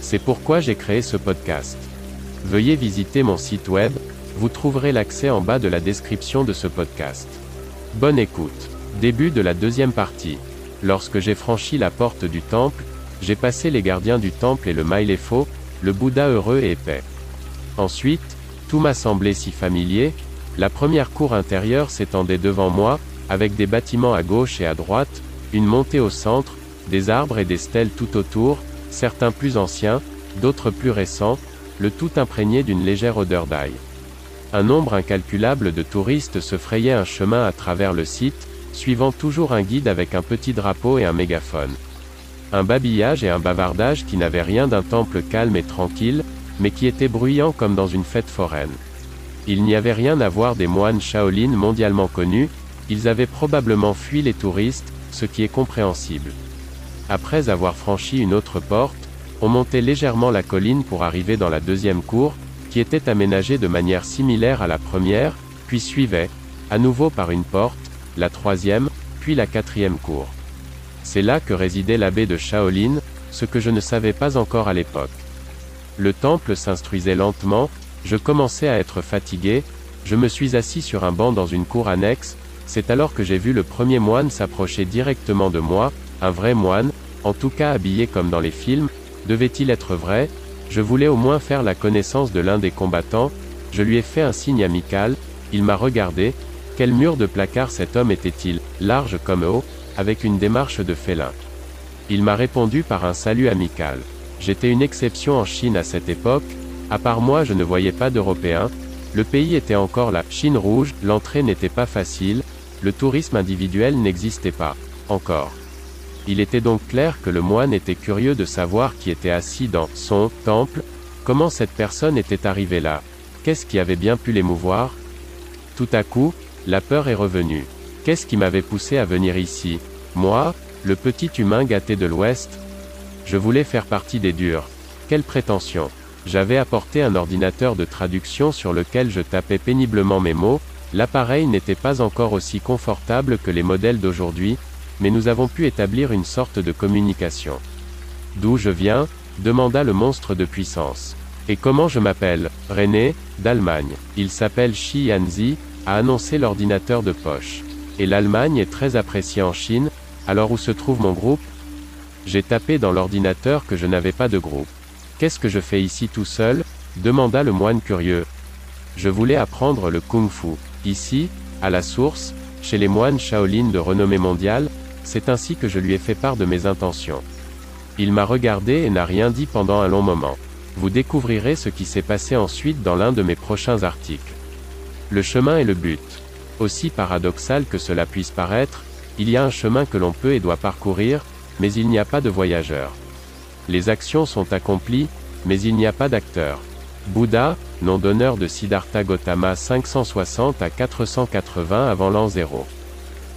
C'est pourquoi j'ai créé ce podcast. Veuillez visiter mon site web, vous trouverez l'accès en bas de la description de ce podcast. Bonne écoute. Début de la deuxième partie. Lorsque j'ai franchi la porte du temple, j'ai passé les gardiens du temple et le faux, le Bouddha heureux et épais. Ensuite, tout m'a semblé si familier, la première cour intérieure s'étendait devant moi, avec des bâtiments à gauche et à droite, une montée au centre, des arbres et des stèles tout autour, certains plus anciens, d'autres plus récents, le tout imprégné d'une légère odeur d'ail. Un nombre incalculable de touristes se frayaient un chemin à travers le site, suivant toujours un guide avec un petit drapeau et un mégaphone. Un babillage et un bavardage qui n'avaient rien d'un temple calme et tranquille, mais qui était bruyant comme dans une fête foraine. Il n'y avait rien à voir des moines Shaolin mondialement connus, ils avaient probablement fui les touristes, ce qui est compréhensible. Après avoir franchi une autre porte, on montait légèrement la colline pour arriver dans la deuxième cour, qui était aménagée de manière similaire à la première, puis suivait, à nouveau par une porte, la troisième, puis la quatrième cour. C'est là que résidait l'abbé de Shaolin, ce que je ne savais pas encore à l'époque. Le temple s'instruisait lentement, je commençais à être fatigué, je me suis assis sur un banc dans une cour annexe, c'est alors que j'ai vu le premier moine s'approcher directement de moi, un vrai moine, en tout cas habillé comme dans les films, devait-il être vrai, je voulais au moins faire la connaissance de l'un des combattants, je lui ai fait un signe amical, il m'a regardé, quel mur de placard cet homme était-il, large comme haut, avec une démarche de félin. Il m'a répondu par un salut amical. J'étais une exception en Chine à cette époque, à part moi je ne voyais pas d'Européens, le pays était encore la Chine rouge, l'entrée n'était pas facile, le tourisme individuel n'existait pas, encore. Il était donc clair que le moine était curieux de savoir qui était assis dans son temple, comment cette personne était arrivée là, qu'est-ce qui avait bien pu l'émouvoir. Tout à coup, la peur est revenue. Qu'est-ce qui m'avait poussé à venir ici? Moi, le petit humain gâté de l'Ouest? Je voulais faire partie des durs. Quelle prétention! J'avais apporté un ordinateur de traduction sur lequel je tapais péniblement mes mots, L'appareil n'était pas encore aussi confortable que les modèles d'aujourd'hui, mais nous avons pu établir une sorte de communication. D'où je viens demanda le monstre de puissance. Et comment je m'appelle? René, d'Allemagne. Il s'appelle Shi Yanzi, a annoncé l'ordinateur de poche. Et l'Allemagne est très appréciée en Chine, alors où se trouve mon groupe? J'ai tapé dans l'ordinateur que je n'avais pas de groupe. Qu'est-ce que je fais ici tout seul? demanda le moine curieux. Je voulais apprendre le kung-fu. Ici, à la source, chez les moines Shaolin de renommée mondiale, c'est ainsi que je lui ai fait part de mes intentions. Il m'a regardé et n'a rien dit pendant un long moment. Vous découvrirez ce qui s'est passé ensuite dans l'un de mes prochains articles. Le chemin est le but. Aussi paradoxal que cela puisse paraître, il y a un chemin que l'on peut et doit parcourir, mais il n'y a pas de voyageurs. Les actions sont accomplies, mais il n'y a pas d'acteurs. Bouddha, nom d'honneur de Siddhartha Gautama 560 à 480 avant l'an 0.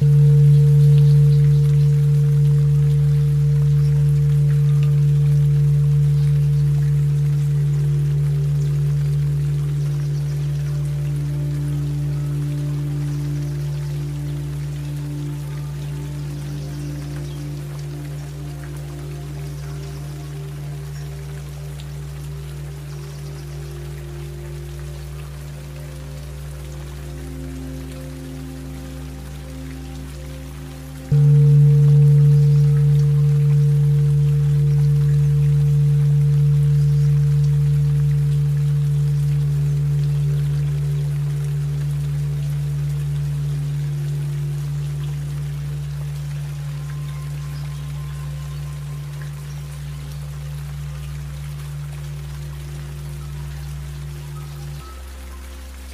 Thank you.